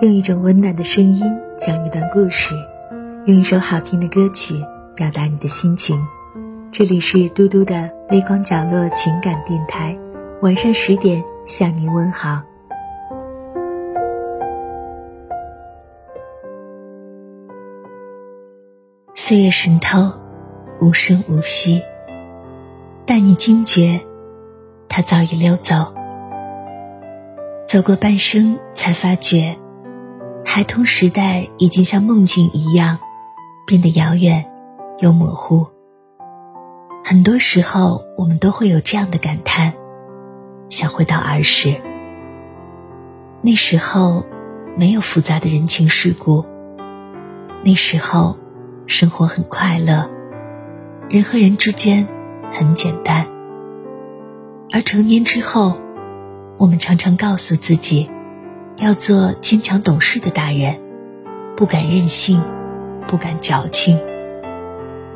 用一种温暖的声音讲一段故事，用一首好听的歌曲表达你的心情。这里是嘟嘟的微光角落情感电台，晚上十点向您问好。岁月渗透，无声无息。待你惊觉，他早已溜走。走过半生，才发觉，孩童时代已经像梦境一样，变得遥远又模糊。很多时候，我们都会有这样的感叹：想回到儿时。那时候，没有复杂的人情世故。那时候。生活很快乐，人和人之间很简单。而成年之后，我们常常告诉自己，要做坚强懂事的大人，不敢任性，不敢矫情。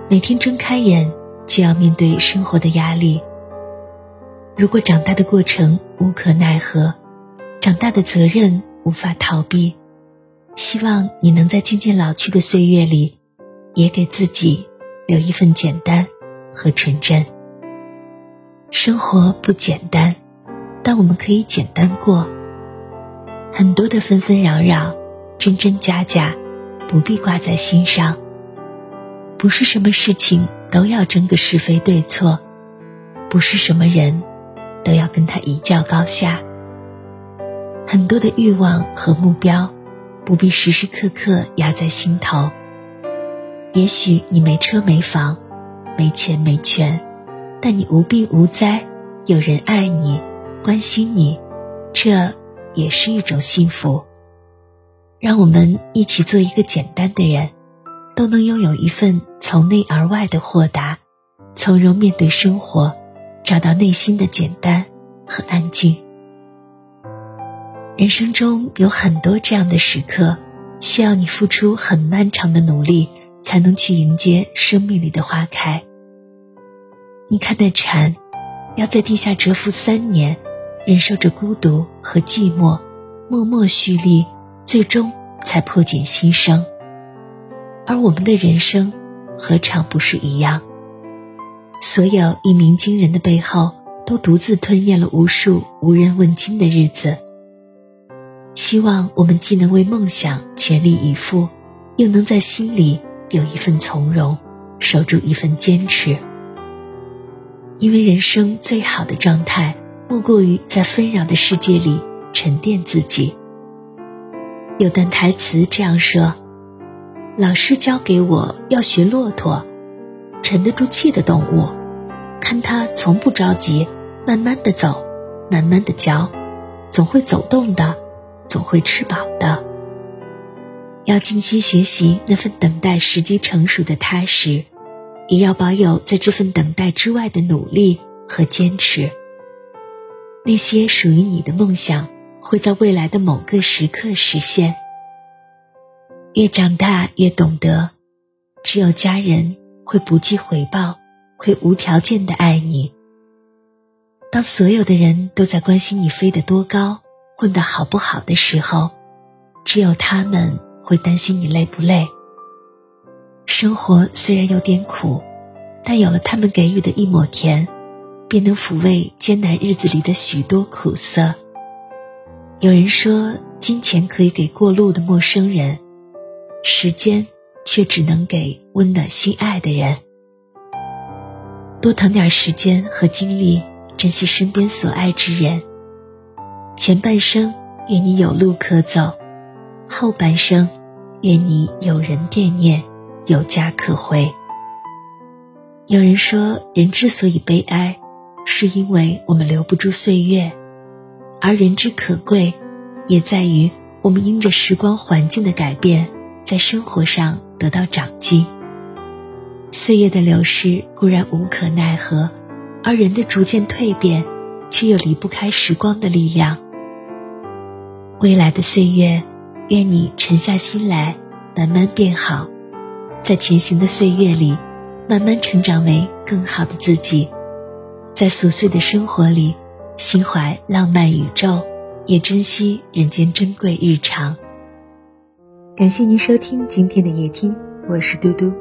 每天睁开眼就要面对生活的压力。如果长大的过程无可奈何，长大的责任无法逃避，希望你能在渐渐老去的岁月里。也给自己留一份简单和纯真。生活不简单，但我们可以简单过。很多的纷纷扰扰、真真假假，不必挂在心上。不是什么事情都要争个是非对错，不是什么人都要跟他一较高下。很多的欲望和目标，不必时时刻刻压在心头。也许你没车没房，没钱没权，但你无病无灾，有人爱你，关心你，这也是一种幸福。让我们一起做一个简单的人，都能拥有一份从内而外的豁达，从容面对生活，找到内心的简单和安静。人生中有很多这样的时刻，需要你付出很漫长的努力。才能去迎接生命里的花开。你看那蝉，要在地下蛰伏三年，忍受着孤独和寂寞，默默蓄力，最终才破茧新生。而我们的人生，何尝不是一样？所有一鸣惊人的背后，都独自吞咽了无数无人问津的日子。希望我们既能为梦想全力以赴，又能在心里。有一份从容，守住一份坚持。因为人生最好的状态，莫过于在纷扰的世界里沉淀自己。有段台词这样说：“老师教给我要学骆驼，沉得住气的动物，看它从不着急，慢慢的走，慢慢的嚼，总会走动的，总会吃饱的。”要静心学习那份等待时机成熟的踏实，也要保有在这份等待之外的努力和坚持。那些属于你的梦想，会在未来的某个时刻实现。越长大越懂得，只有家人会不计回报，会无条件的爱你。当所有的人都在关心你飞得多高，混得好不好的时候，只有他们。会担心你累不累。生活虽然有点苦，但有了他们给予的一抹甜，便能抚慰艰难日子里的许多苦涩。有人说，金钱可以给过路的陌生人，时间却只能给温暖心爱的人。多腾点时间和精力，珍惜身边所爱之人。前半生，愿你有路可走；后半生。愿你有人惦念，有家可回。有人说，人之所以悲哀，是因为我们留不住岁月；而人之可贵，也在于我们因着时光环境的改变，在生活上得到长进。岁月的流逝固然无可奈何，而人的逐渐蜕变，却又离不开时光的力量。未来的岁月。愿你沉下心来，慢慢变好，在前行的岁月里，慢慢成长为更好的自己。在琐碎的生活里，心怀浪漫宇宙，也珍惜人间珍贵日常。感谢您收听今天的夜听，我是嘟嘟。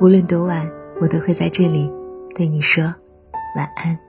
无论多晚，我都会在这里对你说晚安。